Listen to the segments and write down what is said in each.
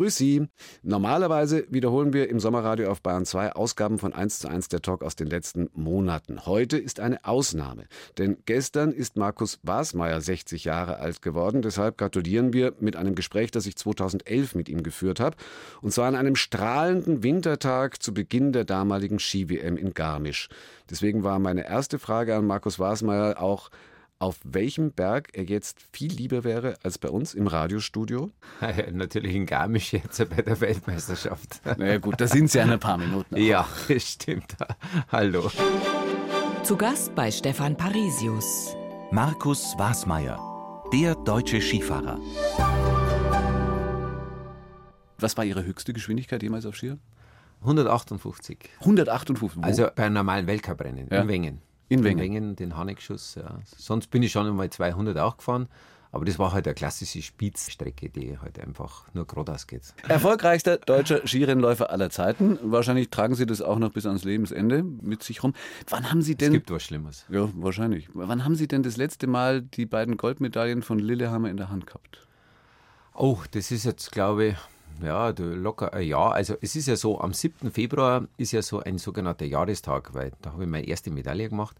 Grüß Sie. Normalerweise wiederholen wir im Sommerradio auf Bayern 2 Ausgaben von 1 zu 1 der Talk aus den letzten Monaten. Heute ist eine Ausnahme, denn gestern ist Markus Basmeier 60 Jahre alt geworden. Deshalb gratulieren wir mit einem Gespräch, das ich 2011 mit ihm geführt habe. Und zwar an einem strahlenden Wintertag zu Beginn der damaligen Ski-WM in Garmisch. Deswegen war meine erste Frage an Markus Basmeier auch, auf welchem Berg er jetzt viel lieber wäre als bei uns im Radiostudio? Natürlich in Garmisch jetzt bei der Weltmeisterschaft. Naja gut, da sind Sie ja ein paar Minuten. Auch. Ja, stimmt. Hallo. Zu Gast bei Stefan Parisius. Markus Wasmeier, der deutsche Skifahrer. Was war Ihre höchste Geschwindigkeit jemals auf Skier? 158. 158? Wo? Also bei einem normalen Weltcuprennen ja. in Wengen. In Wengen. In Wengen, den Hanigschuss. Ja. Sonst bin ich schon einmal 200 auch gefahren. Aber das war halt eine klassische Spitzstrecke, die halt einfach nur geradeaus geht. Erfolgreichster deutscher Skirennläufer aller Zeiten. Wahrscheinlich tragen Sie das auch noch bis ans Lebensende mit sich rum. Wann haben Sie denn. Es gibt was Schlimmes. Ja, wahrscheinlich. Wann haben Sie denn das letzte Mal die beiden Goldmedaillen von Lillehammer in der Hand gehabt? Oh, das ist jetzt, glaube ich, ja, locker ein Jahr. Also es ist ja so, am 7. Februar ist ja so ein sogenannter Jahrestag, weil da habe ich meine erste Medaille gemacht.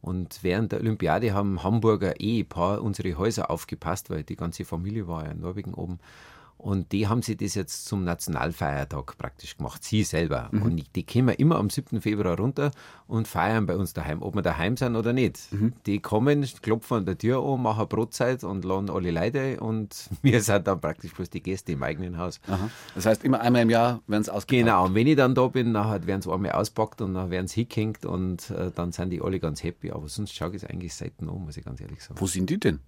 Und während der Olympiade haben Hamburger Ehepaar unsere Häuser aufgepasst, weil die ganze Familie war ja in Norwegen oben. Und die haben sie das jetzt zum Nationalfeiertag praktisch gemacht, sie selber. Mhm. Und die kommen immer am 7. Februar runter und feiern bei uns daheim, ob wir daheim sind oder nicht. Mhm. Die kommen, klopfen an der Tür an, machen Brotzeit und laden alle Leute und wir sind dann praktisch bloß die Gäste im eigenen Haus. Aha. Das heißt, immer einmal im Jahr werden es ausgepackt? Genau, und wenn ich dann da bin, dann werden sie einmal auspackt und dann werden sie hingehängt und äh, dann sind die alle ganz happy. Aber sonst schaue ich es eigentlich selten an, muss ich ganz ehrlich sagen. Wo sind die denn?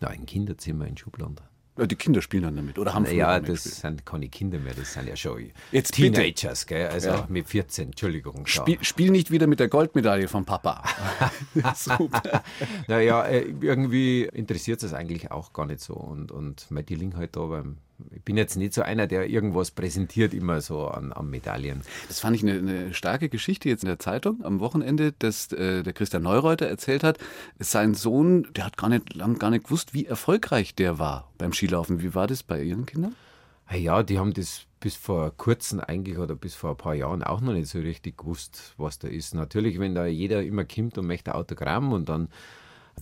Ja, im Kinderzimmer in Schubladen. Die Kinder spielen dann damit oder haben Ja, das sind keine Kinder mehr, das sind ja schon Jetzt Teenagers, gell? also ja. mit 14, Entschuldigung. Spiel, spiel, nicht wieder mit der Goldmedaille von Papa. Naja, äh, irgendwie interessiert es eigentlich auch gar nicht so und, und die liegen halt da beim ich bin jetzt nicht so einer, der irgendwas präsentiert, immer so an, an Medaillen. Das fand ich eine, eine, starke Geschichte jetzt in der Zeitung am Wochenende, dass äh, der Christian Neureuter erzählt hat, sein Sohn, der hat gar nicht lang gar nicht gewusst, wie erfolgreich der war beim Skilaufen. Wie war das bei Ihren Kindern? Ja, die haben das bis vor kurzem eigentlich oder bis vor ein paar Jahren auch noch nicht so richtig gewusst, was da ist. Natürlich, wenn da jeder immer kommt und möchte Autogramm und dann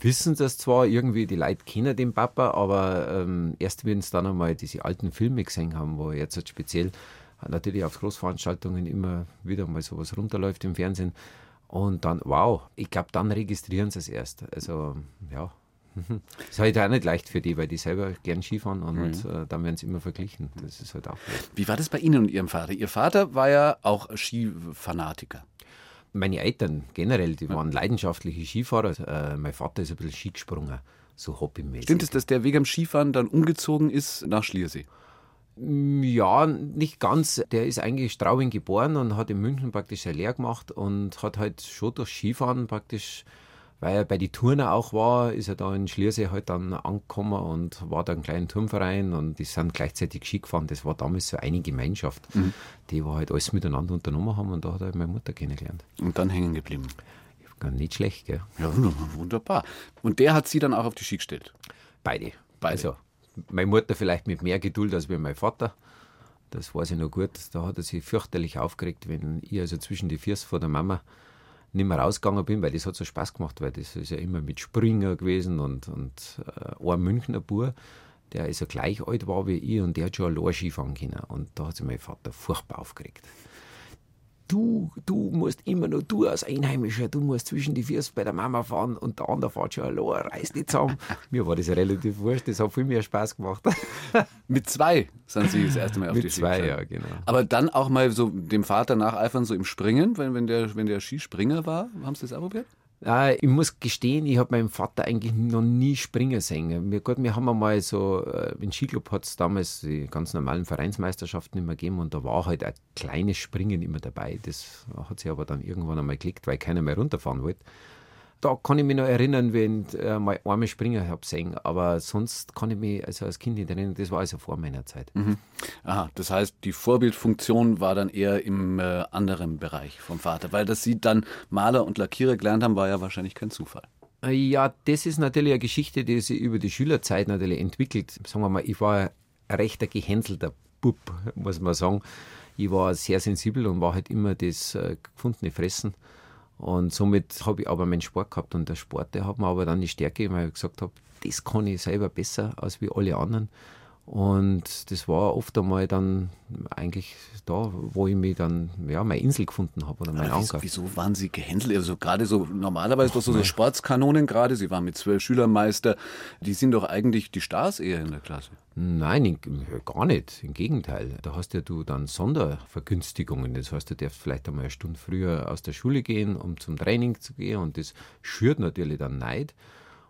wissen das zwar irgendwie, die Leute kennen den Papa, aber ähm, erst wenn sie dann einmal diese alten Filme gesehen haben, wo jetzt halt speziell natürlich auf Großveranstaltungen immer wieder mal sowas runterläuft im Fernsehen und dann, wow, ich glaube, dann registrieren sie es erst. Also, ja. Das ist halt auch nicht leicht für die, weil die selber gern Skifahren und mhm. äh, dann werden sie immer verglichen. Das ist halt auch. Wie war das bei Ihnen und Ihrem Vater? Ihr Vater war ja auch Skifanatiker meine Eltern generell, die waren leidenschaftliche Skifahrer. Äh, mein Vater ist ein bisschen Ski gesprungen, so hobbymäßig. Stimmt es, dass der wegen dem Skifahren dann umgezogen ist nach Schliersee? Mm, ja, nicht ganz. Der ist eigentlich Straubing geboren und hat in München praktisch eine Lehre gemacht und hat halt schon durch Skifahren praktisch weil er bei den Turner auch war, ist er da in Schliersee halt dann angekommen und war da ein kleiner Turmverein und die sind gleichzeitig Ski gefahren. Das war damals so eine Gemeinschaft, mhm. die wir halt alles miteinander unternommen haben und da hat er meine Mutter kennengelernt. Und dann hängen geblieben? Gar nicht schlecht, gell? Ja, wunderbar. Und der hat sie dann auch auf die Ski gestellt? Beide. Beide. Also, meine Mutter vielleicht mit mehr Geduld als mein Vater. Das weiß ich noch gut. Da hat er sich fürchterlich aufgeregt, wenn ich also zwischen die Füße von der Mama nicht mehr rausgegangen bin, weil das hat so Spaß gemacht, weil das ist ja immer mit Springer gewesen und, und äh, ein Münchner Bub, der also gleich alt war wie ich und der hat schon allein Skifahren können. Und da hat sich mein Vater furchtbar aufgeregt du, du musst immer nur du als Einheimischer, du musst zwischen die Füße bei der Mama fahren und der andere fährt schon allein, reiß nicht zusammen. Mir war das relativ wurscht, das hat viel mehr Spaß gemacht. Mit zwei sind Sie das erste Mal auf Mit die Ski zwei, ja, genau. Aber dann auch mal so dem Vater nacheifern, so im Springen, wenn, wenn, der, wenn der Skispringer war, haben Sie das auch probiert? Ja, ich muss gestehen, ich habe meinen Vater eigentlich noch nie springen sehen. Wir, gut, wir haben einmal so, äh, im Skiclub hat es damals die ganz normalen Vereinsmeisterschaften immer gegeben und da war halt ein kleines Springen immer dabei. Das hat sich aber dann irgendwann einmal geklickt, weil keiner mehr runterfahren wollte da kann ich mich noch erinnern, wenn ich äh, mal einmal springen habe sehen, aber sonst kann ich mich also als Kind nicht erinnern, das war also vor meiner Zeit. Mhm. Aha, das heißt, die Vorbildfunktion war dann eher im äh, anderen Bereich vom Vater, weil dass Sie dann Maler und Lackierer gelernt haben, war ja wahrscheinlich kein Zufall. Äh, ja, das ist natürlich eine Geschichte, die sich über die Schülerzeit natürlich entwickelt. Sagen wir mal, ich war ein rechter gehänselter Bub, muss man sagen. Ich war sehr sensibel und war halt immer das äh, gefundene Fressen. Und somit habe ich aber meinen Sport gehabt und der Sport, der hat mir aber dann die Stärke, weil ich gesagt habe, das kann ich selber besser als wie alle anderen. Und das war oft einmal dann eigentlich da, wo ich mich dann, ja, meine Insel gefunden habe oder mein Anker. Wieso, wieso waren Sie gehänselt? Also gerade so, normalerweise doch so, so Sportskanonen gerade, Sie waren mit zwölf Schülermeister, die sind doch eigentlich die Stars eher in der Klasse. Nein, gar nicht. Im Gegenteil. Da hast ja du dann Sondervergünstigungen. Das heißt, du darfst vielleicht einmal eine Stunde früher aus der Schule gehen, um zum Training zu gehen. Und das schürt natürlich dann Neid.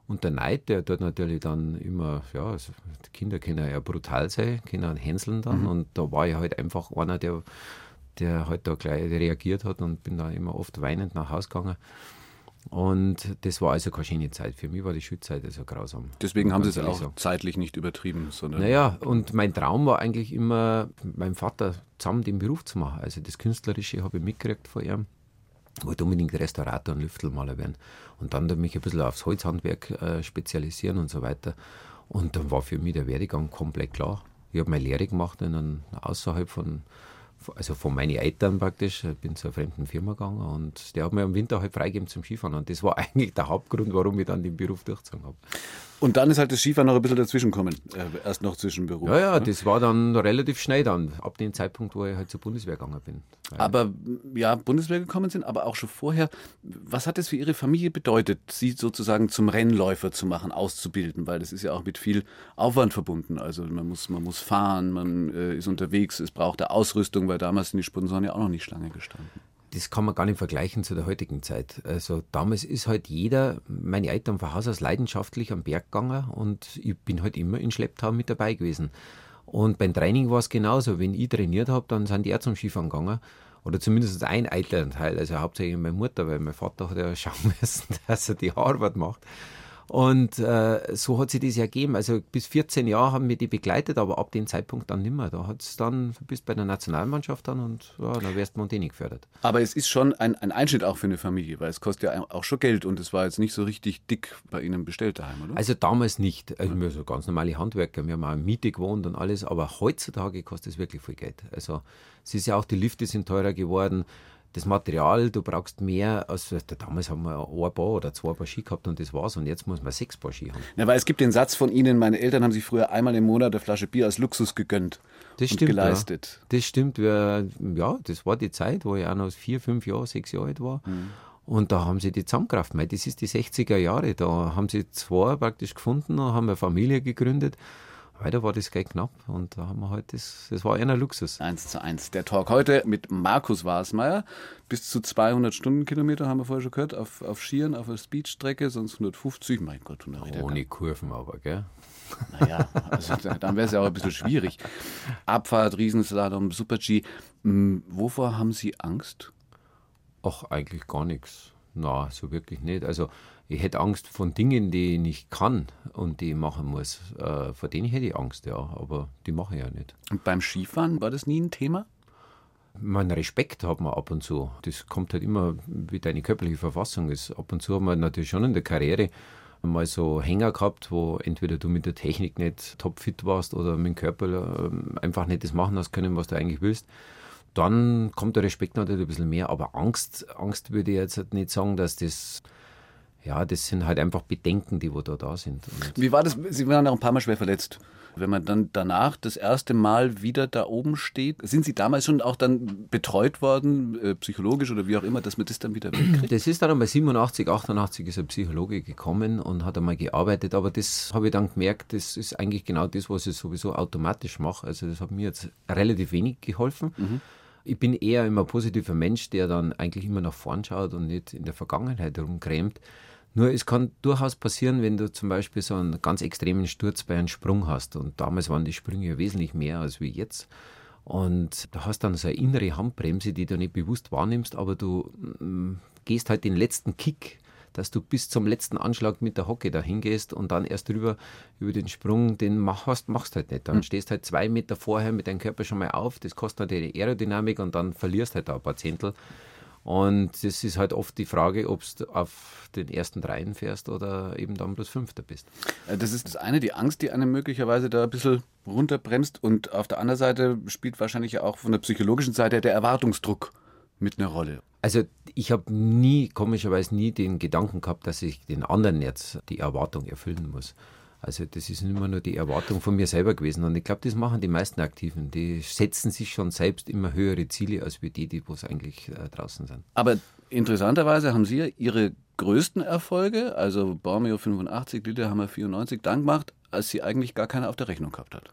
Und der Neid, der dort natürlich dann immer, ja, also die Kinder können ja brutal sein, können hänseln dann. Mhm. Und da war ich halt einfach einer, der, der halt da gleich reagiert hat und bin da immer oft weinend nach Hause gegangen. Und das war also keine schöne Zeit. Für mich war die Schulzeit also grausam. Deswegen haben Sie es auch sagen. zeitlich nicht übertrieben, sondern. Naja, und mein Traum war eigentlich immer, meinem Vater zusammen den Beruf zu machen. Also das Künstlerische habe ich mitgekriegt von ihm. Wollte unbedingt Restaurator und Lüftelmaler werden. Und dann mich ein bisschen aufs Holzhandwerk äh, spezialisieren und so weiter. Und dann war für mich der Werdegang komplett klar. Ich habe meine Lehre gemacht in einem, außerhalb von, also von meinen Eltern praktisch. Ich bin zu einer fremden Firma gegangen und der hat mir im Winter halt freigegeben zum Skifahren. Und das war eigentlich der Hauptgrund, warum ich dann den Beruf durchgezogen habe. Und dann ist halt das Skifahren noch ein bisschen dazwischen gekommen, äh, erst noch zwischen Beruf. Ja, ja, ne? das war dann relativ schnell dann, ab dem Zeitpunkt, wo ich halt zur Bundeswehr gegangen bin. Aber ja, Bundeswehr gekommen sind, aber auch schon vorher. Was hat es für Ihre Familie bedeutet, Sie sozusagen zum Rennläufer zu machen, auszubilden? Weil das ist ja auch mit viel Aufwand verbunden. Also man muss, man muss fahren, man äh, ist unterwegs, es braucht eine Ausrüstung, weil damals sind die Sponsoren ja auch noch nicht Schlange gestanden das kann man gar nicht vergleichen zu der heutigen Zeit. Also damals ist halt jeder, meine Eltern von Haus aus leidenschaftlich am Berg gegangen und ich bin halt immer in Schlepptau mit dabei gewesen. Und beim Training war es genauso. Wenn ich trainiert habe, dann sind die auch zum Skifahren gegangen. Oder zumindest ein Elternteil, also hauptsächlich meine Mutter, weil mein Vater hat ja schauen müssen, dass er die Arbeit macht. Und äh, so hat sich das ja gegeben. Also bis 14 Jahre haben wir die begleitet, aber ab dem Zeitpunkt dann nicht mehr. Da hat es dann, bis bei der Nationalmannschaft dann und ja, dann wärst Monteni gefördert. Aber es ist schon ein, ein Einschnitt auch für eine Familie, weil es kostet ja auch schon Geld und es war jetzt nicht so richtig dick bei Ihnen bestellt daheim, oder? Also damals nicht. Also wir so ganz normale Handwerker, wir haben auch in Miete gewohnt und alles, aber heutzutage kostet es wirklich viel Geld. Also es ist ja auch, die Lifte sind teurer geworden das Material, du brauchst mehr als damals haben wir ein Paar oder zwei Paar Ski gehabt und das war's und jetzt muss man sechs Paar Ski haben. Ja, weil es gibt den Satz von Ihnen, meine Eltern haben sich früher einmal im Monat eine Flasche Bier als Luxus gegönnt das und stimmt, geleistet. Ja. Das stimmt, ja, das war die Zeit, wo ich auch noch vier, fünf Jahre, sechs Jahre alt war. Mhm. Und da haben sie die zusammengekraft. Das ist die 60er Jahre. Da haben sie zwei praktisch gefunden und haben eine Familie gegründet. Weiter war das Geld knapp und da haben wir halt das, das war eher Luxus. Eins zu eins. Der Talk heute mit Markus Wasmeier. Bis zu 200 Stundenkilometer haben wir vorher schon gehört, auf, auf Skiern, auf der Speedstrecke, sonst 150. Mein Gott, Ohne Kurven aber, gell? Naja, also dann wäre es ja auch ein bisschen schwierig. Abfahrt, Riesenslalom, Super-G. Hm, wovor haben Sie Angst? Ach, eigentlich gar nichts. Na, so wirklich nicht. Also ich hätte Angst von Dingen, die ich nicht kann und die ich machen muss. Äh, vor denen hätte ich Angst, ja, aber die mache ich ja nicht. Und beim Skifahren war das nie ein Thema? Mein Respekt hat man ab und zu. Das kommt halt immer, wie deine körperliche Verfassung ist. Ab und zu haben wir natürlich schon in der Karriere mal so Hänger gehabt, wo entweder du mit der Technik nicht topfit warst oder mit dem Körper ähm, einfach nicht das machen hast können, was du eigentlich willst. Dann kommt der Respekt natürlich ein bisschen mehr, aber Angst, Angst würde ich jetzt nicht sagen, dass das ja, das sind halt einfach Bedenken, die wo da, da sind. Und Wie war das? Sie waren auch ein paar Mal schwer verletzt. Wenn man dann danach das erste Mal wieder da oben steht, sind Sie damals schon auch dann betreut worden, äh, psychologisch oder wie auch immer, dass man das dann wieder wegkriegt? Das ist dann einmal 87, 88 ist ein Psychologe gekommen und hat einmal gearbeitet, aber das habe ich dann gemerkt, das ist eigentlich genau das, was ich sowieso automatisch mache. Also das hat mir jetzt relativ wenig geholfen. Mhm. Ich bin eher immer ein positiver Mensch, der dann eigentlich immer nach vorn schaut und nicht in der Vergangenheit rumkrämt. Nur es kann durchaus passieren, wenn du zum Beispiel so einen ganz extremen Sturz bei einem Sprung hast. Und damals waren die Sprünge wesentlich mehr als wie jetzt. Und du hast dann so eine innere Handbremse, die du nicht bewusst wahrnimmst, aber du mm, gehst halt den letzten Kick, dass du bis zum letzten Anschlag mit der Hocke dahin gehst und dann erst drüber über den Sprung, den machst, machst halt nicht. Dann mhm. stehst halt zwei Meter vorher mit deinem Körper schon mal auf, das kostet natürlich Aerodynamik und dann verlierst halt da ein paar Zehntel. Und das ist halt oft die Frage, ob du auf den ersten dreien fährst oder eben dann bloß Fünfter bist. Äh, das ist das eine, die Angst, die einem möglicherweise da ein bisschen runterbremst. Und auf der anderen Seite spielt wahrscheinlich auch von der psychologischen Seite der Erwartungsdruck mit einer Rolle. Also ich habe nie, komischerweise nie den Gedanken gehabt, dass ich den anderen jetzt die Erwartung erfüllen muss. Also das ist immer nur die Erwartung von mir selber gewesen. Und ich glaube, das machen die meisten Aktiven. Die setzen sich schon selbst immer höhere Ziele als wir die, die wo es eigentlich äh, draußen sind. Aber interessanterweise haben Sie ja Ihre größten Erfolge, also Bormeo 85, Lillehammer 94, dann gemacht, als sie eigentlich gar keine auf der Rechnung gehabt hat.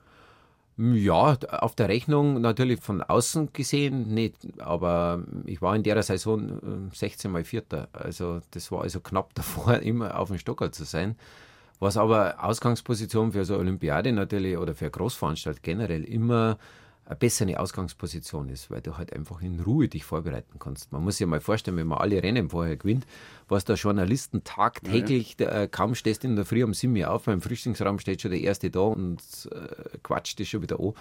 Ja, auf der Rechnung natürlich von außen gesehen nicht, aber ich war in der Saison 16 äh, mal Vierter. Also das war also knapp davor, immer auf dem Stocker zu sein. Was aber Ausgangsposition für so eine Olympiade natürlich oder für eine Großveranstaltung generell immer eine bessere Ausgangsposition ist, weil du halt einfach in Ruhe dich vorbereiten kannst. Man muss sich mal vorstellen, wenn man alle Rennen vorher gewinnt, was da Journalisten tagtäglich, ja, ja. kaum stehst in der Früh um 7 Uhr auf, beim Frühstücksraum steht schon der Erste da und äh, quatscht dich schon wieder an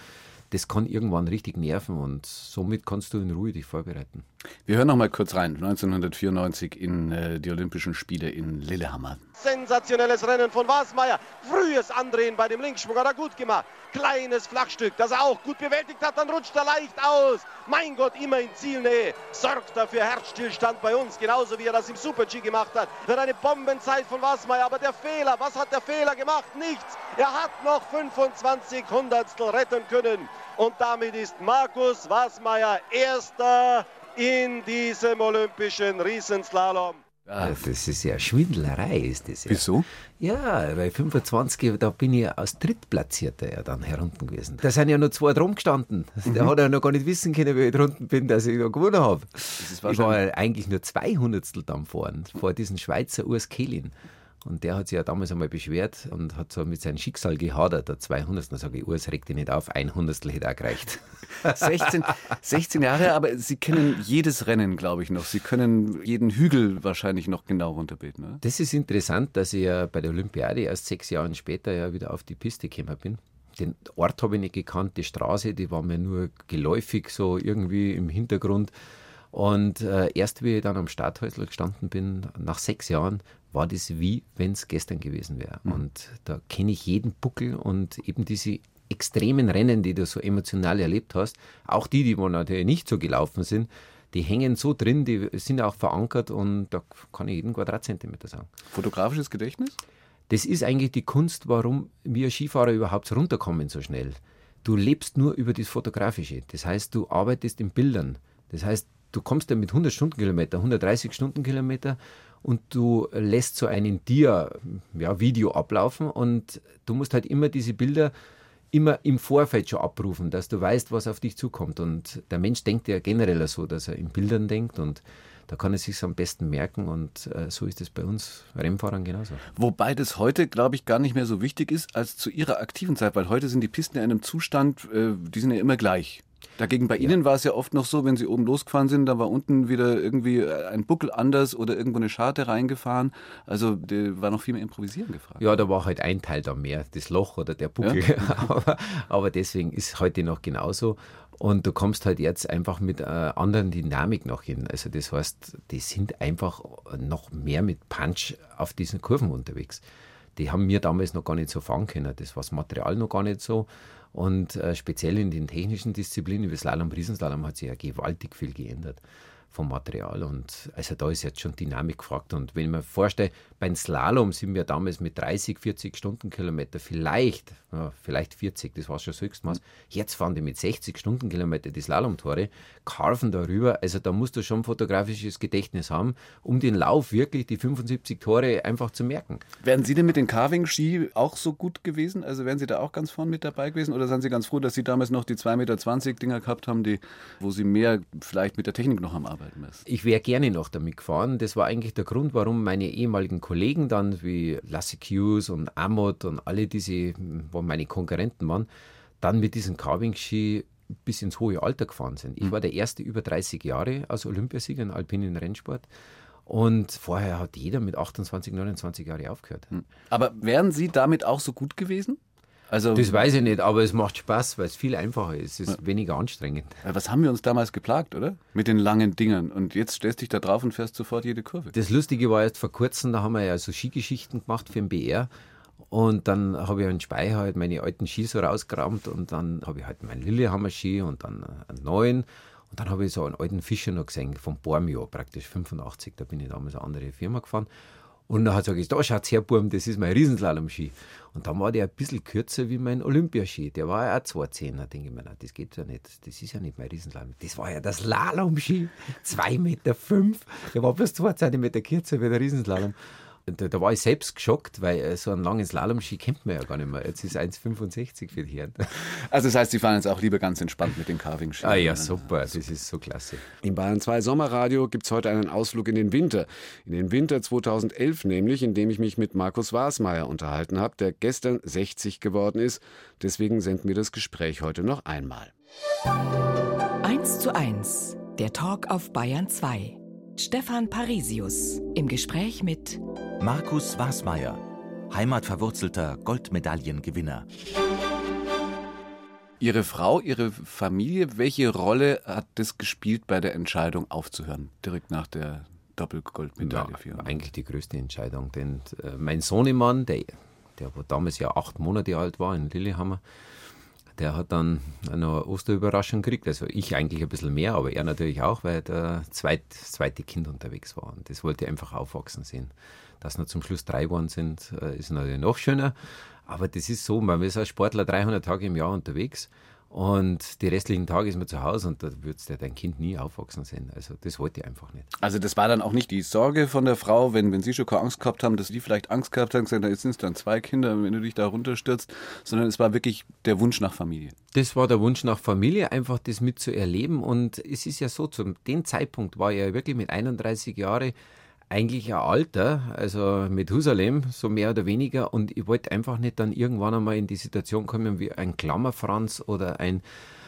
das kann irgendwann richtig nerven und somit kannst du in Ruhe dich vorbereiten. Wir hören noch mal kurz rein. 1994 in äh, die Olympischen Spiele in Lillehammer. Sensationelles Rennen von Wasmeier. Frühes Andrehen bei dem Linksschwung hat er gut gemacht. Kleines Flachstück, das er auch gut bewältigt hat, dann rutscht er leicht aus. Mein Gott, immer in Zielnähe. Sorgt dafür Herzstillstand bei uns, genauso wie er das im Super-G gemacht hat. Für eine Bombenzeit von Wasmeier. Aber der Fehler, was hat der Fehler gemacht? Nichts. Er hat noch 25 Hundertstel retten können. Und damit ist Markus Wasmeier Erster in diesem olympischen Riesenslalom. Ja, das ist ja Schwindelerei, ist das ja. Wieso? Ja, weil 25, da bin ich als Drittplatzierter ja dann herunten gewesen. Da sind ja nur zwei drum gestanden. Mhm. Der hat ja noch gar nicht wissen können, wie ich drunten bin, dass ich noch gewonnen habe. Ich war eigentlich nur zwei Hundertstel dann vorn, vor diesem Schweizer Urs Kehlin. Und der hat sich ja damals einmal beschwert und hat so mit seinem Schicksal gehadert, der 200. Da sage ich, Urs, reg dich nicht auf, ein Hundertstel hätte auch gereicht. 16, 16 Jahre, aber Sie kennen jedes Rennen, glaube ich, noch. Sie können jeden Hügel wahrscheinlich noch genau runterbeten. Oder? Das ist interessant, dass ich ja bei der Olympiade erst sechs Jahre später ja wieder auf die Piste gekommen bin. Den Ort habe ich nicht gekannt, die Straße, die war mir nur geläufig, so irgendwie im Hintergrund. Und äh, erst wie ich dann am Starthäusl gestanden bin, nach sechs Jahren, war das wie wenn es gestern gewesen wäre. Mhm. Und da kenne ich jeden Buckel und eben diese extremen Rennen, die du so emotional erlebt hast, auch die, die natürlich nicht so gelaufen sind, die hängen so drin, die sind auch verankert und da kann ich jeden Quadratzentimeter sagen. Fotografisches Gedächtnis? Das ist eigentlich die Kunst, warum wir Skifahrer überhaupt runterkommen so schnell. Du lebst nur über das Fotografische. Das heißt, du arbeitest in Bildern. Das heißt, du kommst ja mit 100 Stundenkilometer, 130 Stundenkilometer und du lässt so einen Dia, ja, Video ablaufen und du musst halt immer diese Bilder immer im Vorfeld schon abrufen, dass du weißt, was auf dich zukommt. Und der Mensch denkt ja generell so, dass er in Bildern denkt und da kann er sich am besten merken und äh, so ist es bei uns Rennfahrern genauso. Wobei das heute, glaube ich, gar nicht mehr so wichtig ist als zu ihrer aktiven Zeit, weil heute sind die Pisten in einem Zustand, äh, die sind ja immer gleich. Dagegen bei ja. Ihnen war es ja oft noch so, wenn Sie oben losgefahren sind, da war unten wieder irgendwie ein Buckel anders oder irgendwo eine Scharte reingefahren. Also da war noch viel mehr Improvisieren gefragt. Ja, da war halt ein Teil da mehr, das Loch oder der Buckel. Ja. aber, aber, deswegen ist heute noch genauso. Und du kommst halt jetzt einfach mit einer anderen Dynamik noch hin. Also das heißt, die sind einfach noch mehr mit Punch auf diesen Kurven unterwegs. Die haben mir damals noch gar nicht so fahren können. Das war das Material noch gar nicht so. Und äh, speziell in den technischen Disziplinen wie Slalom, Riesenslalom hat sich ja gewaltig viel geändert vom Material. Und also da ist jetzt schon Dynamik gefragt. Und wenn ich mir vorstelle, beim Slalom sind wir damals mit 30, 40 Stundenkilometer, vielleicht, ja, vielleicht 40, das war schon das Höchstmaß. Jetzt fahren die mit 60 Stundenkilometer die Slalomtore, carven darüber. Also da musst du schon fotografisches Gedächtnis haben, um den Lauf wirklich, die 75 Tore einfach zu merken. Wären Sie denn mit den Carving-Ski auch so gut gewesen? Also wären Sie da auch ganz vorne mit dabei gewesen? Oder sind Sie ganz froh, dass Sie damals noch die 2,20 Meter Dinger gehabt haben, die, wo Sie mehr vielleicht mit der Technik noch am Arbeiten müssen? Ich wäre gerne noch damit gefahren. Das war eigentlich der Grund, warum meine ehemaligen Kollegen dann wie Lassie Hughes und Amott und alle diese, wo meine Konkurrenten waren, dann mit diesen Carving-Ski bis ins hohe Alter gefahren sind. Ich mhm. war der erste über 30 Jahre als Olympiasieger im alpinen Rennsport. Und vorher hat jeder mit 28, 29 Jahren aufgehört. Mhm. Aber wären Sie damit auch so gut gewesen? Also, Das weiß ich nicht, aber es macht Spaß, weil es viel einfacher ist. Es ist weniger anstrengend. Ja, was haben wir uns damals geplagt, oder? Mit den langen Dingern. Und jetzt stellst dich da drauf und fährst sofort jede Kurve. Das Lustige war erst vor kurzem, da haben wir ja so Skigeschichten gemacht für den BR. Und dann habe ich einen Speicher halt meine alten Ski so rausgerammt und dann habe ich halt meinen Lillehammer-Ski und dann einen neuen. Und dann habe ich so einen alten Fischer noch gesehen, vom Bormio praktisch, 85. Da bin ich damals eine andere Firma gefahren. Und dann hat er gesagt, da schaut's her, Burm, das ist mein Riesenslalom-Ski. Und dann war der ein bisschen kürzer wie mein Olympiaski. Der war ja auch 2,10. Da denke ich mir, na, das geht ja nicht. Das ist ja nicht mein Riesenslalom. Das war ja der Slalom-Ski. 2,5 Meter. Fünf. Der war bloß 2 Zentimeter kürzer wie der Riesenslalom. Da, da war ich selbst geschockt, weil äh, so einen langen Slalom-Ski kennt man ja gar nicht mehr. Jetzt ist 1,65 für die Herren. Also das heißt, Sie fahren jetzt auch lieber ganz entspannt mit den Carving-Ski. Ah ja, super. Das ist so klasse. Im Bayern 2 Sommerradio gibt es heute einen Ausflug in den Winter. In den Winter 2011 nämlich, in dem ich mich mit Markus Wasmeier unterhalten habe, der gestern 60 geworden ist. Deswegen senden wir das Gespräch heute noch einmal. 1 zu 1, der Talk auf Bayern 2. Stefan Parisius im Gespräch mit Markus Wasmeier, heimatverwurzelter Goldmedaillengewinner. Ihre Frau, Ihre Familie, welche Rolle hat das gespielt bei der Entscheidung aufzuhören? Direkt nach der Doppelgoldmedaille. für Ja, eigentlich die größte Entscheidung. Denn äh, mein Sohnemann, der, der damals ja acht Monate alt war in Lillehammer, der hat dann eine Osterüberraschung gekriegt. Also ich eigentlich ein bisschen mehr, aber er natürlich auch, weil der zweit, das zweite Kind unterwegs war. Und das wollte ich einfach aufwachsen sehen. Dass noch zum Schluss drei geworden sind, äh, ist natürlich noch schöner. Aber das ist so, man ist als Sportler 300 Tage im Jahr unterwegs. Und die restlichen Tage ist man zu Hause und da würdest du dein Kind nie aufwachsen sehen. Also das wollte ich einfach nicht. Also das war dann auch nicht die Sorge von der Frau, wenn, wenn Sie schon keine Angst gehabt haben, dass die vielleicht Angst gehabt haben, gesagt, jetzt sind es dann zwei Kinder, wenn du dich da runterstürzt, sondern es war wirklich der Wunsch nach Familie. Das war der Wunsch nach Familie, einfach das mitzuerleben. Und es ist ja so, zu dem Zeitpunkt war ich ja wirklich mit 31 Jahren eigentlich ein Alter, also mit Husalem, so mehr oder weniger. Und ich wollte einfach nicht dann irgendwann einmal in die Situation kommen wie ein Klammerfranz oder ein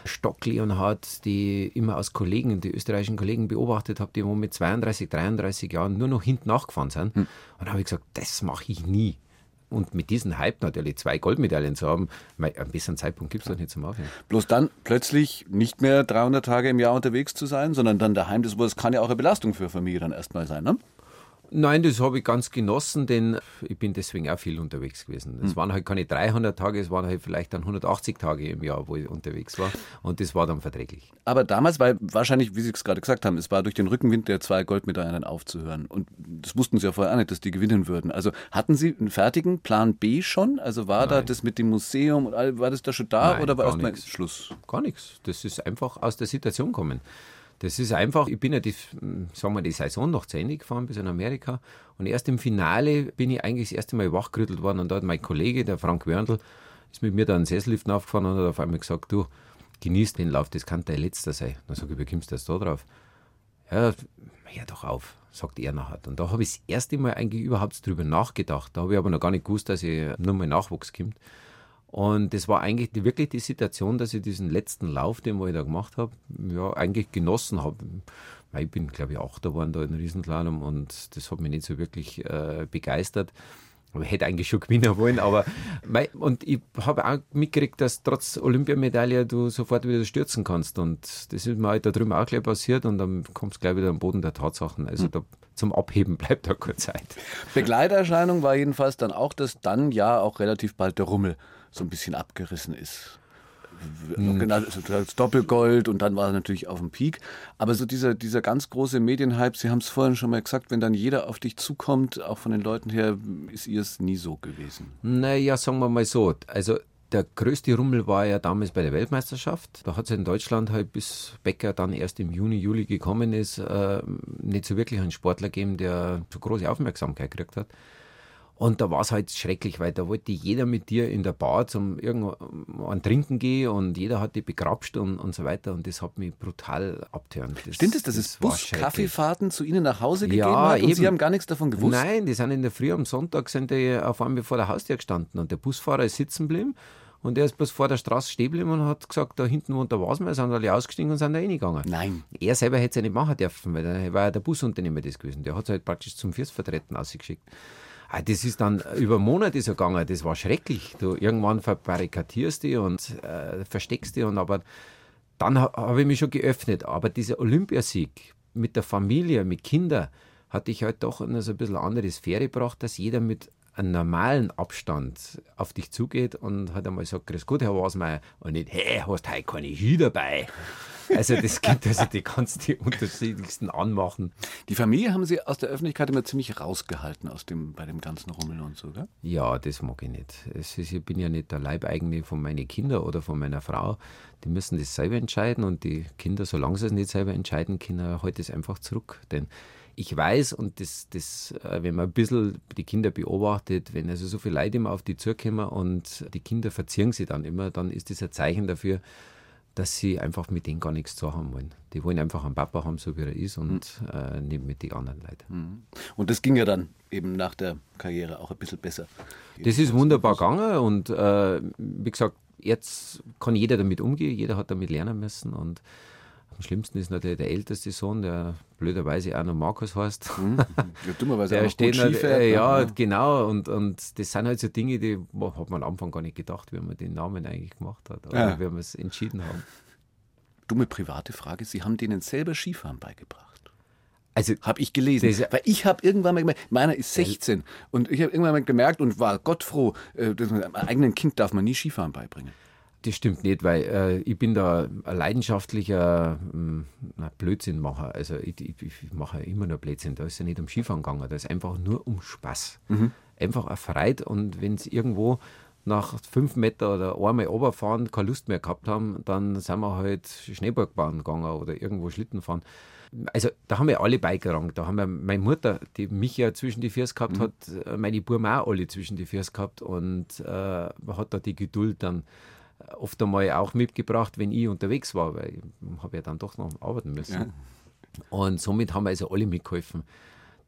Stock Leonhard, die immer aus Kollegen, die österreichischen Kollegen beobachtet habe, die wo mit 32, 33 Jahren nur noch hinten nachgefahren sind. Und da habe ich gesagt, das mache ich nie. Und mit diesem Hype natürlich zwei Goldmedaillen zu haben, mei, einen besseren Zeitpunkt gibt es doch nicht zum Aufhören. Bloß dann plötzlich nicht mehr 300 Tage im Jahr unterwegs zu sein, sondern dann daheim, das, das kann ja auch eine Belastung für Familie dann erstmal sein, ne? Nein, das habe ich ganz genossen, denn ich bin deswegen auch viel unterwegs gewesen. Es waren halt keine 300 Tage, es waren halt vielleicht dann 180 Tage im Jahr, wo ich unterwegs war. Und das war dann verträglich. Aber damals, weil wahrscheinlich, wie Sie es gerade gesagt haben, es war durch den Rückenwind der zwei Goldmedaillen aufzuhören. Und das wussten Sie ja vorher auch nicht, dass die gewinnen würden. Also hatten Sie einen fertigen Plan B schon? Also war da Nein. das mit dem Museum und all, war das da schon da Nein, oder war gar erstmal nichts. Schluss? Gar nichts. Das ist einfach aus der Situation kommen. Das ist einfach, ich bin ja die, sagen wir, die Saison noch zu Ende gefahren bis in Amerika und erst im Finale bin ich eigentlich das erste Mal wachgerüttelt worden und da hat mein Kollege, der Frank Wörndl, ist mit mir da einen Sesselliften aufgefahren und hat auf einmal gesagt, du, genieß den Lauf, das kann dein letzter sein. Dann sage ich, wie kommst du jetzt da drauf? Ja, hör doch auf, sagt er nachher. Und da habe ich das erste Mal eigentlich überhaupt drüber nachgedacht. Da habe ich aber noch gar nicht gewusst, dass ich nur mal Nachwuchs kommt. Und das war eigentlich die, wirklich die Situation, dass ich diesen letzten Lauf, den ich da gemacht habe, ja, eigentlich genossen habe. Ich bin, glaube ich, Achter geworden da in Riesenslalom und das hat mich nicht so wirklich äh, begeistert. Aber ich hätte eigentlich schon gewinnen wollen, aber mei, und ich habe auch mitgekriegt, dass trotz Olympiamedaille du sofort wieder stürzen kannst. Und das ist mir halt da drüben auch gleich passiert und dann kommst du gleich wieder am Boden der Tatsachen. Also da, zum Abheben bleibt da keine Zeit. Begleiterscheinung war jedenfalls dann auch, dass dann ja auch relativ bald der Rummel so ein bisschen abgerissen ist. Hm. Genau, also das Doppelgold und dann war er natürlich auf dem Peak. Aber so dieser, dieser ganz große Medienhype, Sie haben es vorhin schon mal gesagt, wenn dann jeder auf dich zukommt, auch von den Leuten her, ist ihr es nie so gewesen. Naja, sagen wir mal so. Also der größte Rummel war ja damals bei der Weltmeisterschaft. Da hat es in Deutschland halt bis Becker dann erst im Juni, Juli gekommen ist, äh, nicht so wirklich einen Sportler gegeben, der so große Aufmerksamkeit gekriegt hat. Und da war es halt schrecklich, weil da wollte jeder mit dir in der Bar zum irgendwo an Trinken gehen und jeder hat dich begrapscht und, und so weiter. Und das hat mich brutal abtören. Das, Stimmt es, dass es war Bus, schrecklich. Kaffeefahrten zu Ihnen nach Hause Ja, gegeben hat und eben. Sie haben gar nichts davon gewusst? Nein, die sind in der Früh am Sonntag sind die auf einmal vor der Haustür gestanden und der Busfahrer ist sitzen geblieben und der ist bloß vor der Straße stehen geblieben und hat gesagt, da hinten wohnt der Wasmeier, sind alle ausgestiegen und sind da reingegangen. Nein. Er selber hätte es ja nicht machen dürfen, weil er war ja der Busunternehmer das gewesen. Der hat es halt praktisch zum Fürstvertreten ausgeschickt. Ah, das ist dann über Monate so gegangen, das war schrecklich. Du irgendwann verbarrikadierst dich und äh, versteckst dich und aber dann habe ich mich schon geöffnet. Aber dieser Olympiasieg mit der Familie, mit Kindern, hatte ich halt doch in so ein bisschen andere Sphäre gebracht, dass jeder mit einem normalen Abstand auf dich zugeht und hat einmal sagt, grüß Gott, Herr Wasmeier, und nicht, hey, hast heute keine Ski dabei. Also das gibt also die kannst die unterschiedlichsten anmachen. Die Familie haben Sie aus der Öffentlichkeit immer ziemlich rausgehalten aus dem, bei dem ganzen Rummel und so, gell? Ja, das mag ich nicht. Ist, ich bin ja nicht der Leibeigene von meinen Kindern oder von meiner Frau. Die müssen das selber entscheiden und die Kinder, solange sie es nicht selber entscheiden können, heute es einfach zurück. Denn ich weiß, und das, das, äh, wenn man ein bisschen die Kinder beobachtet, wenn also so viele Leute immer auf die zukommen und die Kinder verzieren sie dann immer, dann ist das ein Zeichen dafür, dass sie einfach mit denen gar nichts zu haben wollen. Die wollen einfach einen Papa haben, so wie er ist und mhm. äh, nicht mit den anderen Leuten. Mhm. Und das ging ja dann eben nach der Karriere auch ein bisschen besser. Das ist wunderbar gegangen und äh, wie gesagt, jetzt kann jeder damit umgehen, jeder hat damit lernen müssen und am schlimmsten ist natürlich der älteste Sohn, der blöderweise auch noch Markus heißt. Mhm. Ja, dummerweise der auch steht gut Skifährt, äh, ja, ja, genau. Und, und das sind halt so Dinge, die hat man am Anfang gar nicht gedacht, wie man den Namen eigentlich gemacht hat. Oder ja. wie wir es entschieden haben. Dumme private Frage. Sie haben denen selber Skifahren beigebracht. Also habe ich gelesen, weil ich habe irgendwann mal gemerkt, meiner ist 16 und ich habe irgendwann mal gemerkt und war Gott froh, äh, einem eigenen Kind darf man nie Skifahren beibringen. Das stimmt nicht, weil äh, ich bin da ein leidenschaftlicher äh, Blödsinnmacher. Also ich, ich, ich, mache immer nur Blödsinn. Da ist ja nicht um Skifahren gegangen, da ist einfach nur um Spaß. Mhm. Einfach eine Freude und wenn es irgendwo nach fünf Meter oder einmal runterfahren keine Lust mehr gehabt haben, dann sind wir halt Schneebergbahn gegangen oder irgendwo Schlitten fahren. Also da haben wir alle beigerannt. Da haben wir meine Mutter, die mich ja zwischen die Füße gehabt mhm. hat, äh, meine Buben auch alle zwischen die Füße gehabt und äh, hat da die Geduld dann oft einmal auch mitgebracht, wenn ich unterwegs war, weil ich habe ja dann doch noch arbeiten müssen. Ja. Und somit haben also alle mitgeholfen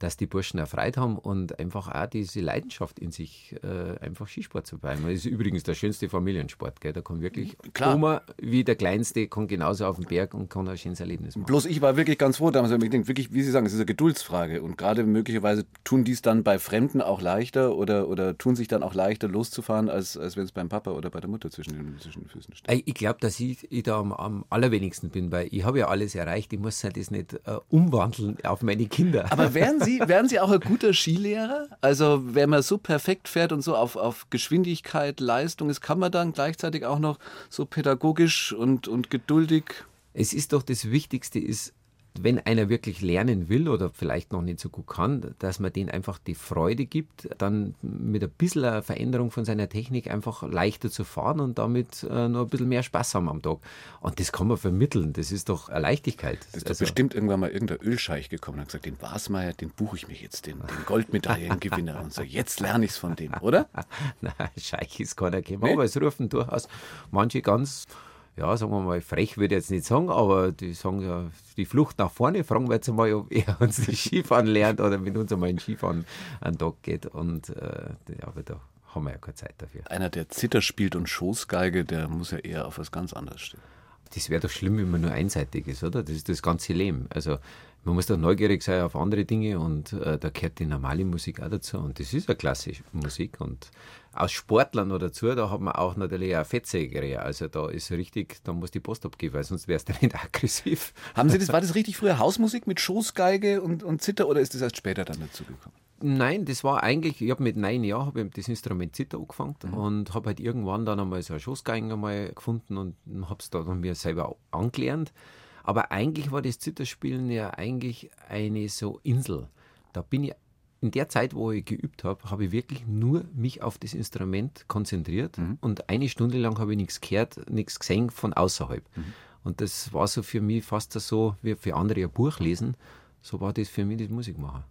dass die Burschen erfreut haben und einfach auch diese Leidenschaft in sich, äh, einfach Skisport zu betreiben. Das ist übrigens der schönste Familiensport. Gell? Da kann wirklich Klar. Oma wie der Kleinste kann genauso auf den Berg und kann ein schönes Erlebnis machen. Bloß ich war wirklich ganz froh damals. Ich denke wirklich, wie Sie sagen, es ist eine Geduldsfrage. Und gerade möglicherweise tun dies dann bei Fremden auch leichter oder, oder tun sich dann auch leichter loszufahren, als, als wenn es beim Papa oder bei der Mutter zwischen den, zwischen den Füßen steht. Ich glaube, dass ich, ich da am, am, allerwenigsten bin, weil ich habe ja alles erreicht. Ich muss halt das nicht äh, umwandeln auf meine Kinder. Aber wären Sie Sie, wären Sie auch ein guter Skilehrer? Also, wenn man so perfekt fährt und so auf, auf Geschwindigkeit, Leistung ist, kann man dann gleichzeitig auch noch so pädagogisch und, und geduldig. Es ist doch das Wichtigste, ist wenn einer wirklich lernen will oder vielleicht noch nicht so gut kann, dass man denen einfach die Freude gibt, dann mit ein bisschen Veränderung von seiner Technik einfach leichter zu fahren und damit äh, noch ein bisschen mehr Spaß haben am Tag. Und das kann man vermitteln. Das ist doch eine Leichtigkeit. Das ist also, doch bestimmt irgendwann mal irgendein Ölscheich gekommen und hat gesagt, den Basmeier, den buche ich mir jetzt, den, den Goldmedaillengewinner. und so, jetzt lerne ich es von dem, oder? Nein, Scheich ist keiner gekommen, nee? aber es rufen durchaus manche ganz ja, sagen wir mal, frech würde ich jetzt nicht sagen, aber die sagen ja, die Flucht nach vorne, fragen wir jetzt mal, ob er uns das Skifahren lernt oder mit uns einmal in Skifahren an Tag geht. Und äh, ja, aber da haben wir ja keine Zeit dafür. Einer, der Zitter spielt und Schoßgeige, der muss ja eher auf was ganz anderes stehen. Das wäre doch schlimm, wenn man nur einseitig ist, oder? Das ist das ganze Leben. Also man muss doch neugierig sein auf andere Dinge und äh, da gehört die normale Musik auch dazu. Und das ist ja klassische Musik. Und aus Sportlern noch dazu, da hat man auch natürlich eine Fettsägerei. Also da ist richtig, da muss die Post abgeben, weil sonst wärst du nicht aggressiv. Haben Sie das, war das richtig früher Hausmusik mit Schoßgeige und, und Zither oder ist das erst später dann dazu gekommen? Nein, das war eigentlich, ich habe mit neun Jahren hab ich das Instrument Zither angefangen mhm. und habe halt irgendwann dann einmal so eine Schoßgeige einmal gefunden und habe es da dann mir selber angelernt. Aber eigentlich war das Zitterspielen ja eigentlich eine so Insel. Da bin ich in der Zeit, wo ich geübt habe, habe ich wirklich nur mich auf das Instrument konzentriert mhm. und eine Stunde lang habe ich nichts gehört, nichts gesehen von außerhalb. Mhm. Und das war so für mich fast so, wie für andere ein Buch lesen. So war das für mich das Musikmachen.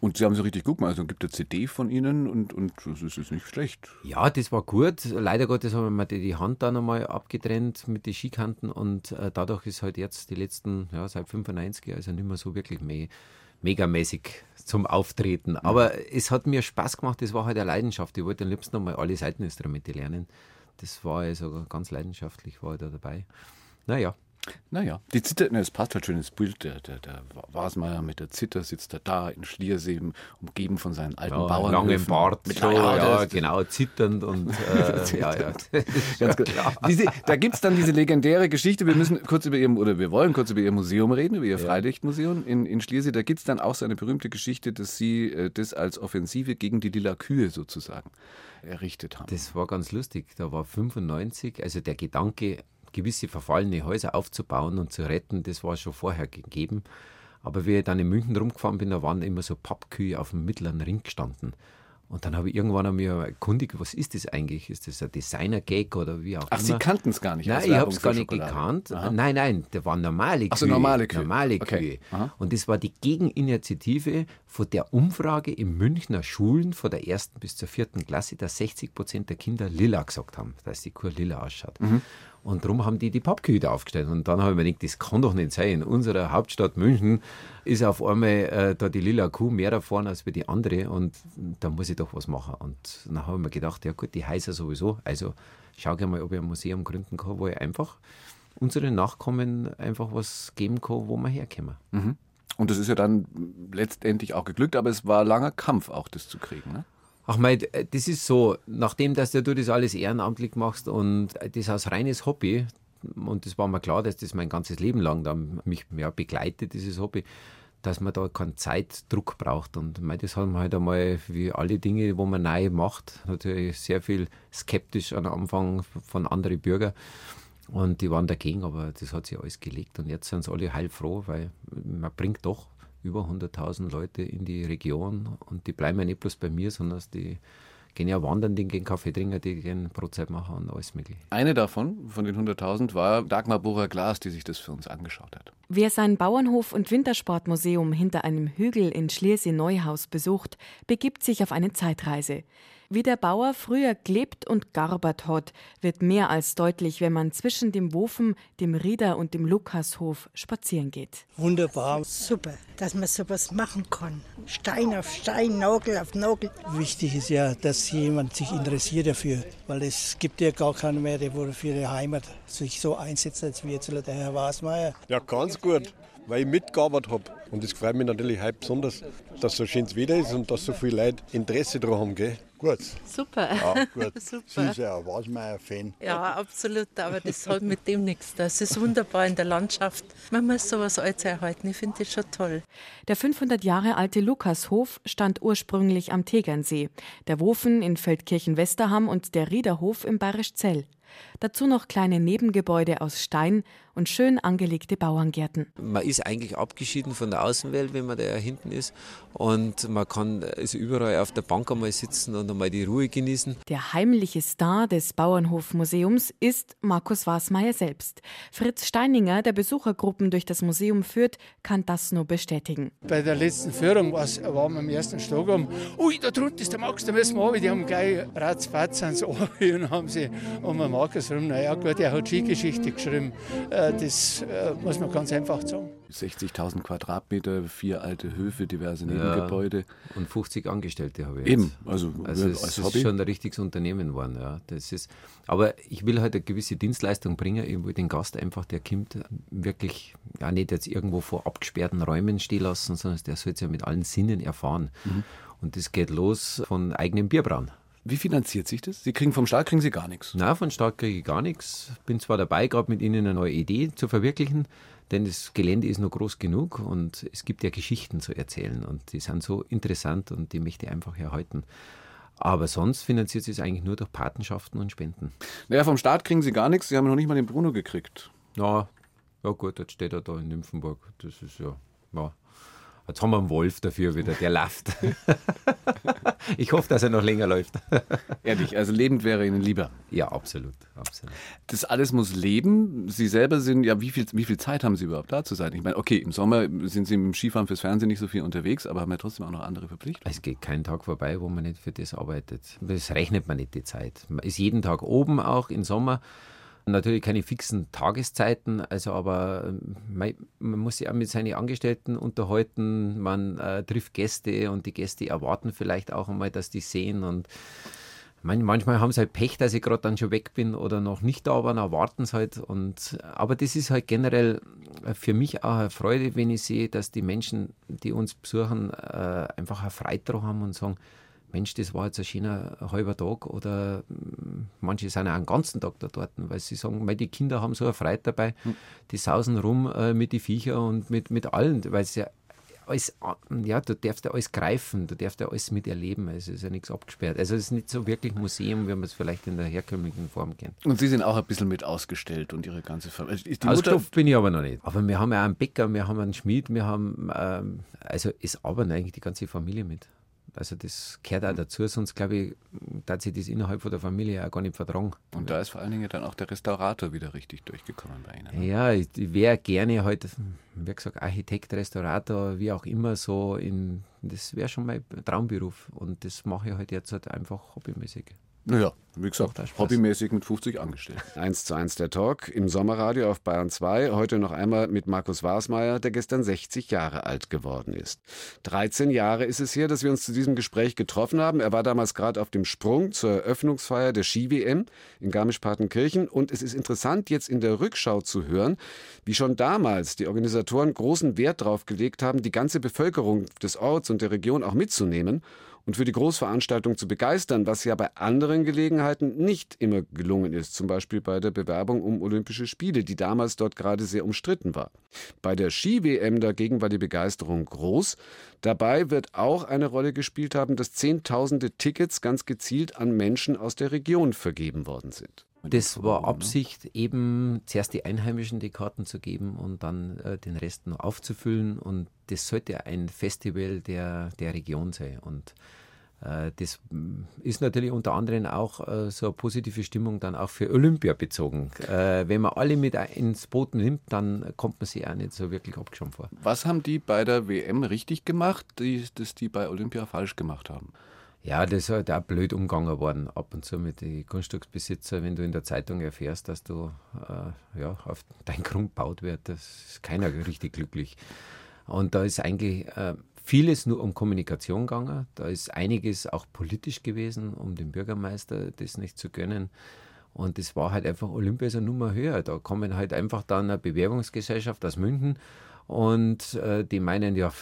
Und Sie haben es richtig gut gemacht. Also gibt eine CD von Ihnen und, und das ist jetzt nicht schlecht. Ja, das war gut. Leider Gottes haben wir die Hand dann einmal abgetrennt mit den Skikanten und äh, dadurch ist halt jetzt die letzten, ja, seit 95 also nicht mehr so wirklich mehr megamäßig zum Auftreten. Aber es hat mir Spaß gemacht, das war halt eine Leidenschaft. Ich wollte am liebsten nochmal alle Seiteninstrumente lernen. Das war also ganz leidenschaftlich, war ich da dabei. Naja. Naja, die Zither, ne, es passt halt schön ins Bild. Der, der, der Wasmeier mit der Zither sitzt er da in Schliersee, umgeben von seinen alten ja, Bauern. Langen Bart, mit so, ja, genau, zitternd und äh, ja, ja. Ganz gut. Diese, da gibt es dann diese legendäre Geschichte. Wir müssen kurz über ihr, oder wir wollen kurz über ihr Museum reden, über ihr ja. Freilichtmuseum in, in Schliersee. Da gibt es dann auch so eine berühmte Geschichte, dass sie äh, das als Offensive gegen die Lila Kühe sozusagen errichtet haben. Das war ganz lustig. Da war 95, also der Gedanke, gewisse verfallene Häuser aufzubauen und zu retten, das war schon vorher gegeben. Aber wie ich dann in München rumgefahren bin, da waren immer so Pappkühe auf dem mittleren Ring gestanden. Und dann habe ich irgendwann einmal erkundigt, was ist das eigentlich? Ist das ein Designer-Gag oder wie auch Ach, immer? Sie kannten es gar nicht? Nein, ich habe es gar nicht gekannt. Aha. Nein, nein, da waren normale Kühe. Also normale Kühe. Normale Kühe. Und das war die Gegeninitiative von der Umfrage in Münchner Schulen von der ersten bis zur vierten Klasse, dass 60 Prozent der Kinder lila gesagt haben, dass die Kuh lila ausschaut. Mhm. Und darum haben die die Pappkühe aufgestellt. Und dann habe ich mir gedacht, das kann doch nicht sein. In unserer Hauptstadt München ist auf einmal äh, da die lila Kuh mehr davon als wie die andere. Und da muss ich doch was machen. Und dann habe ich mir gedacht, ja gut, die heißen sowieso. Also schau ich mal, ob ich ein Museum gründen kann, wo ich einfach unseren Nachkommen einfach was geben kann, wo wir herkommen. Mhm. Und das ist ja dann letztendlich auch geglückt, aber es war langer Kampf auch, das zu kriegen. Ne? Ach mein, das ist so, nachdem dass du das alles ehrenamtlich machst und das als reines Hobby, und das war mir klar, dass das mein ganzes Leben lang dann mich ja, begleitet, dieses Hobby, dass man da keinen Zeitdruck braucht. Und mein, das haben wir halt einmal, wie alle Dinge, wo man neu macht, natürlich sehr viel skeptisch am Anfang von anderen Bürgern. Und die waren dagegen, aber das hat sich alles gelegt. Und jetzt sind sie alle heilfroh, weil man bringt doch über 100.000 Leute in die Region und die bleiben ja nicht bloß bei mir, sondern die gehen ja wandern, die gehen Kaffee trinken, die gehen Brotzeit machen und alles mögliche. Eine davon, von den 100.000, war Dagmar Bohrer Glas, die sich das für uns angeschaut hat. Wer sein Bauernhof- und Wintersportmuseum hinter einem Hügel in Schliersee-Neuhaus besucht, begibt sich auf eine Zeitreise. Wie der Bauer früher gelebt und gearbeitet hat, wird mehr als deutlich, wenn man zwischen dem Wofen, dem Rieder und dem Lukashof spazieren geht. Wunderbar. Super, dass man sowas machen kann. Stein auf Stein, Nagel auf Nagel. Wichtig ist ja, dass jemand sich interessiert dafür, weil es gibt ja gar keinen mehr, der für ihre Heimat sich so einsetzt, als wie jetzt der Herr Wasmeier. Ja, ganz gut weil ich mitgearbeitet habe. Und es freut mich natürlich heute besonders, dass so schönes Wetter ist und dass so viele Leute Interesse daran haben. Gell? Gut. Super. Ja, gut. Super. Sie ist ja ein Wasmeier-Fan. Ja, absolut. Aber das hat mit dem nichts. Das ist wunderbar in der Landschaft. Man muss sowas Altes erhalten. Ich finde das schon toll. Der 500 Jahre alte Lukashof stand ursprünglich am Tegernsee. Der Wofen in Feldkirchen-Westerham und der Riederhof im Bayerisch Zell. Dazu noch kleine Nebengebäude aus Stein und schön angelegte Bauerngärten. Man ist eigentlich abgeschieden von der Außenwelt, wenn man da hinten ist. Und man kann also überall auf der Bank einmal sitzen und einmal die Ruhe genießen. Der heimliche Star des Bauernhofmuseums ist Markus Wasmeier selbst. Fritz Steininger, der Besuchergruppen durch das Museum führt, kann das nur bestätigen. Bei der letzten Führung waren wir am ersten Stock um. Ui, da drunten ist der Max, da müssen wir runter. Die haben gleich ratzfatz ans Ohr und haben sie um den Markus rum. Naja, gut, er hat Skigeschichte geschrieben. Äh, das äh, muss man ganz einfach sagen. 60.000 Quadratmeter, vier alte Höfe, diverse Nebengebäude. Ja, und 50 Angestellte habe ich. Eben, also, also es als ist Hobby. schon ein richtiges Unternehmen geworden. Ja. Das ist, aber ich will halt eine gewisse Dienstleistung bringen. Ich will den Gast einfach, der kommt, wirklich ja, nicht jetzt irgendwo vor abgesperrten Räumen stehen lassen, sondern der soll es ja mit allen Sinnen erfahren. Mhm. Und das geht los von eigenem Bierbrauen. Wie finanziert sich das? Sie kriegen vom Staat kriegen Sie gar nichts? Nein, vom Staat kriege ich gar nichts. Bin zwar dabei, gerade mit Ihnen eine neue Idee zu verwirklichen, denn das Gelände ist noch groß genug und es gibt ja Geschichten zu erzählen und die sind so interessant und die möchte ich einfach erhalten. Aber sonst finanziert sich es eigentlich nur durch Patenschaften und Spenden. Naja, vom Staat kriegen Sie gar nichts. Sie haben noch nicht mal den Bruno gekriegt. Na, ja gut, jetzt steht er da in Nymphenburg. Das ist ja, ja Jetzt haben wir einen Wolf dafür wieder, der läuft. ich hoffe, dass er noch länger läuft. Ehrlich, also lebend wäre Ihnen lieber. Ja, absolut, absolut. Das alles muss leben. Sie selber sind, ja, wie viel, wie viel Zeit haben Sie überhaupt da zu sein? Ich meine, okay, im Sommer sind Sie im Skifahren fürs Fernsehen nicht so viel unterwegs, aber haben ja trotzdem auch noch andere Verpflichtungen. Es geht kein Tag vorbei, wo man nicht für das arbeitet. Das rechnet man nicht die Zeit. Man ist jeden Tag oben, auch im Sommer. Natürlich keine fixen Tageszeiten, also aber ähm, man, man muss sich auch mit seinen Angestellten unterhalten, man äh, trifft Gäste und die Gäste erwarten vielleicht auch einmal, dass die sehen und manchmal haben sie halt Pech, dass ich gerade dann schon weg bin oder noch nicht da war, dann warten sie halt. Und, aber das ist halt generell für mich auch eine Freude, wenn ich sehe, dass die Menschen, die uns besuchen, äh, einfach eine Freude haben und sagen, Mensch, das war jetzt ein schöner halber Tag oder mm, manche sind auch einen ganzen Tag da dort, weil sie sagen, die Kinder haben so eine Freude dabei, hm. die sausen rum äh, mit den Viecher und mit, mit allen, weil es ja alles, ja, du darfst ja alles greifen, du darfst ja alles miterleben. Also es ist ja nichts abgesperrt. Also es ist nicht so wirklich Museum, wie man es vielleicht in der herkömmlichen Form kennt. Und Sie sind auch ein bisschen mit ausgestellt und Ihre ganze Familie. Ausgestopft bin ich aber noch nicht. Aber wir haben ja auch einen Bäcker, wir haben einen Schmied, wir haben, ähm, also es arbeiten eigentlich die ganze Familie mit. Also das gehört auch dazu, sonst glaube ich, dass sie das innerhalb von der Familie auch gar nicht vertragen. Und da ist vor allen Dingen dann auch der Restaurator wieder richtig durchgekommen bei Ihnen. Ne? Ja, ich, wäre gerne halt, wie gesagt, Architekt, Restaurator, wie auch immer, so in, das wäre schon mein Traumberuf. Und das mache ich halt jetzt halt einfach hobbymäßig. Naja, wie gesagt, hobbymäßig mit 50 angestellt. 1 zu 1 der Talk im Sommerradio auf Bayern 2. Heute noch einmal mit Markus Wasmeier, der gestern 60 Jahre alt geworden ist. 13 Jahre ist es her, dass wir uns zu diesem Gespräch getroffen haben. Er war damals gerade auf dem Sprung zur Eröffnungsfeier der Ski-WM in Garmisch-Partenkirchen. Und es ist interessant, jetzt in der Rückschau zu hören, wie schon damals die Organisatoren großen Wert darauf gelegt haben, die ganze Bevölkerung des Orts und der Region auch mitzunehmen und für die Großveranstaltung zu begeistern, was ja bei anderen Gelegenheiten nicht immer gelungen ist, zum Beispiel bei der Bewerbung um Olympische Spiele, die damals dort gerade sehr umstritten war. Bei der Ski-WM dagegen war die Begeisterung groß. Dabei wird auch eine Rolle gespielt haben, dass Zehntausende Tickets ganz gezielt an Menschen aus der Region vergeben worden sind. Das war Absicht, eben zuerst die Einheimischen die Karten zu geben und dann äh, den Rest noch aufzufüllen. Und das sollte ein Festival der, der Region sein. Und äh, das mm, ist natürlich unter anderem auch äh, so eine positive Stimmung dann auch für Olympia bezogen. Äh, wenn man alle mit ins Boot nimmt, dann kommt man sich auch nicht so wirklich abgeschoben vor. Was haben die bei der WM richtig gemacht, die, das die bei Olympia falsch gemacht haben? Ja, das ist halt auch blöd umgegangen worden, ab und zu mit den Grundstücksbesitzern, wenn du in der Zeitung erfährst, dass du äh, ja, auf dein Grund baut wird, das ist keiner richtig glücklich. Und da ist eigentlich äh, vieles nur um Kommunikation gegangen. Da ist einiges auch politisch gewesen, um dem Bürgermeister das nicht zu gönnen. Und das war halt einfach Olympia ist eine Nummer höher. Da kommen halt einfach dann eine Bewerbungsgesellschaft aus München und äh, die meinen, ja,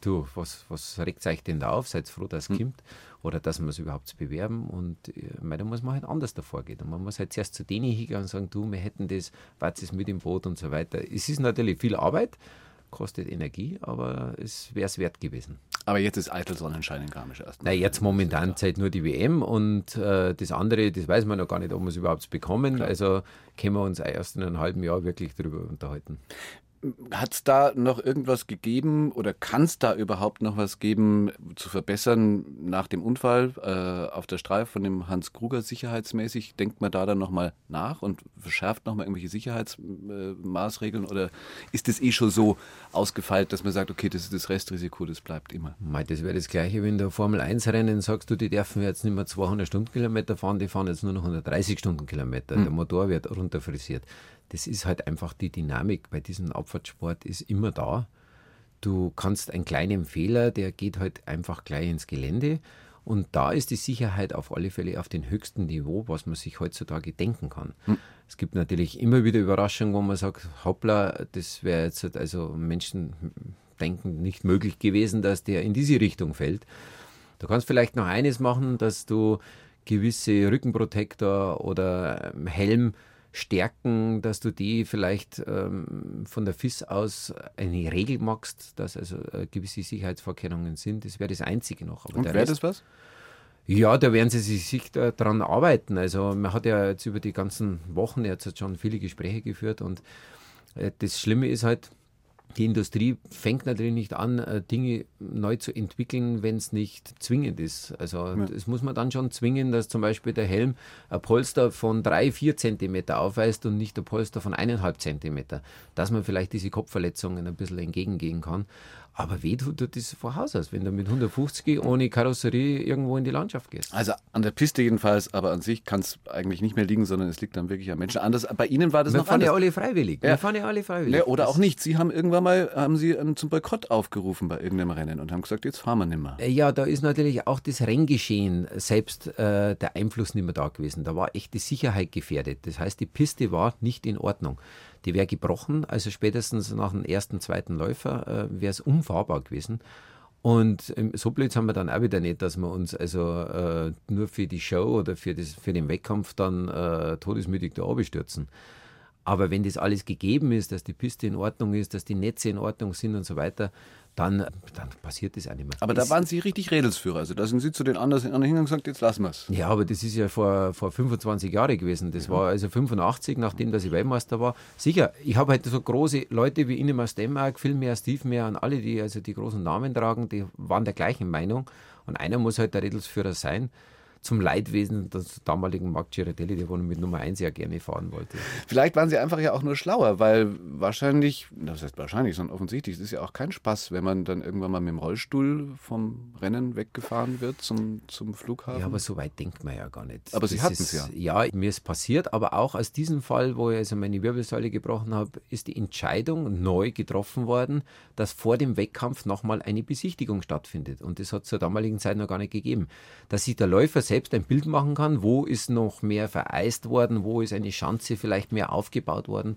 du, was, was regt euch denn da auf? Seid froh, dass es hm. kommt oder dass man es überhaupt bewerben. Und äh, da muss man halt anders davor gehen. Und man muss halt zuerst zu denen hingehen und sagen, du, wir hätten das, was ist mit im Boot und so weiter. Es ist natürlich viel Arbeit, kostet Energie, aber es wäre es wert gewesen. Aber jetzt ist eitel Sonnenschein in Garmisch erst. Nein, jetzt momentan Zeit nur die WM und äh, das andere, das weiß man noch gar nicht, ob wir es überhaupt bekommen. Klar. Also können wir uns erst in einem halben Jahr wirklich darüber unterhalten. Hat es da noch irgendwas gegeben oder kann es da überhaupt noch was geben zu verbessern nach dem Unfall äh, auf der Streife von dem Hans Kruger sicherheitsmäßig? Denkt man da dann nochmal nach und verschärft nochmal irgendwelche Sicherheitsmaßregeln äh, oder ist das eh schon so ausgefeilt, dass man sagt, okay, das ist das Restrisiko, das bleibt immer? Mei, das wäre das Gleiche, wenn du Formel 1 Rennen sagst, du, die dürfen jetzt nicht mehr 200 Stundenkilometer fahren, die fahren jetzt nur noch 130 Stundenkilometer. Hm. Der Motor wird runterfrisiert das ist halt einfach die Dynamik bei diesem Abfahrtsport ist immer da. Du kannst einen kleinen Fehler, der geht halt einfach gleich ins Gelände. Und da ist die Sicherheit auf alle Fälle auf dem höchsten Niveau, was man sich heutzutage denken kann. Hm. Es gibt natürlich immer wieder Überraschungen, wo man sagt, hoppla, das wäre jetzt halt also Menschen denken nicht möglich gewesen, dass der in diese Richtung fällt. Du kannst vielleicht noch eines machen, dass du gewisse Rückenprotektor oder Helm Stärken, dass du die vielleicht ähm, von der FIS aus eine Regel machst, dass also äh, gewisse Sicherheitsvorkehrungen sind. Das wäre das Einzige noch. Aber Und wäre das was? Ja, da werden sie sich daran arbeiten. Also man hat ja jetzt über die ganzen Wochen jetzt schon viele Gespräche geführt und äh, das Schlimme ist halt, die Industrie fängt natürlich nicht an, äh, Dinge neu zu entwickeln, wenn es nicht zwingend ist. Also ja. das muss man dann schon zwingen, dass zum Beispiel der Helm ein Polster von drei, vier Zentimeter aufweist und nicht ein Polster von eineinhalb Zentimeter. Dass man vielleicht diese Kopfverletzungen ein bisschen entgegengehen kann. Aber weh tut das vor Haus aus, wenn du mit 150 ohne Karosserie irgendwo in die Landschaft gehst. Also an der Piste jedenfalls, aber an sich kann es eigentlich nicht mehr liegen, sondern es liegt dann wirklich am Menschen. Anders, bei Ihnen war das Wir noch anders. Fahren ja alle freiwillig. Ja. Wir fahren ja alle freiwillig. Ja, oder auch nicht. Sie haben irgendwann mal, haben Sie zum Boykott aufgerufen bei irgendeinem Rennen und haben gesagt, jetzt fahren wir nicht mehr. Äh, ja, da ist natürlich auch das Renngeschehen selbst äh, der Einfluss nicht mehr da gewesen. Da war echt die Sicherheit gefährdet. Das heißt, die Piste war nicht in Ordnung. Die wäre gebrochen, also spätestens nach dem ersten, zweiten Läufer äh, wäre es unfahrbar gewesen. Und ähm, so blöd haben wir dann auch wieder nicht, dass wir uns also äh, nur für die Show oder für, das, für den Wettkampf dann äh, todesmütig da abstürzen. Aber wenn das alles gegeben ist, dass die Piste in Ordnung ist, dass die Netze in Ordnung sind und so weiter, dann, dann passiert das auch nicht mehr. Aber das da waren Sie richtig Redelsführer. Also da sind Sie zu den anderen hingegangen und gesagt, jetzt lassen wir es. Ja, aber das ist ja vor, vor 25 Jahren gewesen. Das war also 85, nachdem dass ich Weltmeister war. Sicher, ich habe halt so große Leute wie Innemar Stemmark, Philmeer, Steve Mehr und alle, die also die großen Namen tragen, die waren der gleichen Meinung. Und einer muss halt der Redelsführer sein zum Leidwesen des damaligen Marc Girardelli, der wohl mit Nummer 1 ja gerne fahren wollte. Vielleicht waren sie einfach ja auch nur schlauer, weil wahrscheinlich, das heißt wahrscheinlich, sondern offensichtlich, es ist ja auch kein Spaß, wenn man dann irgendwann mal mit dem Rollstuhl vom Rennen weggefahren wird zum, zum Flughafen. Ja, aber so weit denkt man ja gar nicht. Aber Sie hatten es ja. Ja, mir ist passiert, aber auch aus diesem Fall, wo ich also meine Wirbelsäule gebrochen habe, ist die Entscheidung neu getroffen worden, dass vor dem Wettkampf nochmal eine Besichtigung stattfindet. Und das hat es zur damaligen Zeit noch gar nicht gegeben. Dass sich der Läufer selbst selbst ein Bild machen kann, wo ist noch mehr vereist worden, wo ist eine Schanze vielleicht mehr aufgebaut worden.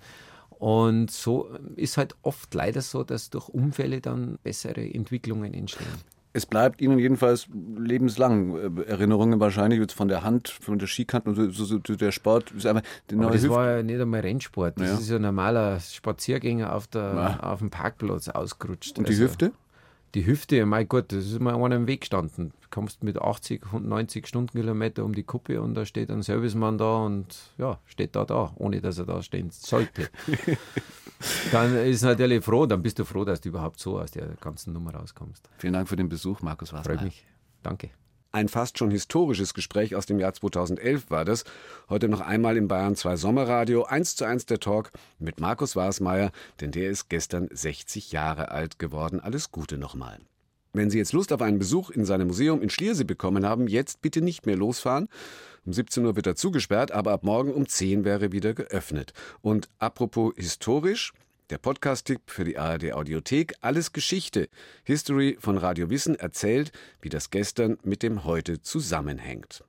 Und so ist halt oft leider so, dass durch Unfälle dann bessere Entwicklungen entstehen. Es bleibt Ihnen jedenfalls lebenslang äh, Erinnerungen wahrscheinlich jetzt von der Hand, von der Skikante und so, so, der Sport. Ist einfach Aber das Hüft war ja nicht einmal Rennsport. Das ja. ist ja ein normaler Spaziergänger auf, der, ja. auf dem Parkplatz ausgerutscht. Und die also, Hüfte? Die Hüfte, mein Gott, das ist mal einer im Weg gestanden. Du kommst mit 80, 90 Stundenkilometer um die Kuppe und da steht ein Servicemann da und ja, steht da da, ohne dass er da stehen sollte. dann ist natürlich froh, dann bist du froh, dass du überhaupt so aus der ganzen Nummer rauskommst. Vielen Dank für den Besuch, Markus Wasser. Freut mich. Danke. Ein fast schon historisches Gespräch aus dem Jahr 2011 war das. Heute noch einmal im Bayern 2 Sommerradio. 1 zu 1 der Talk mit Markus Wasmeier, denn der ist gestern 60 Jahre alt geworden. Alles Gute nochmal. Wenn Sie jetzt Lust auf einen Besuch in seinem Museum in Schliersee bekommen haben, jetzt bitte nicht mehr losfahren. Um 17 Uhr wird er zugesperrt, aber ab morgen um 10 wäre wieder geöffnet. Und apropos historisch, der Podcast-Tipp für die ARD Audiothek Alles Geschichte. History von Radio Wissen erzählt, wie das gestern mit dem heute zusammenhängt.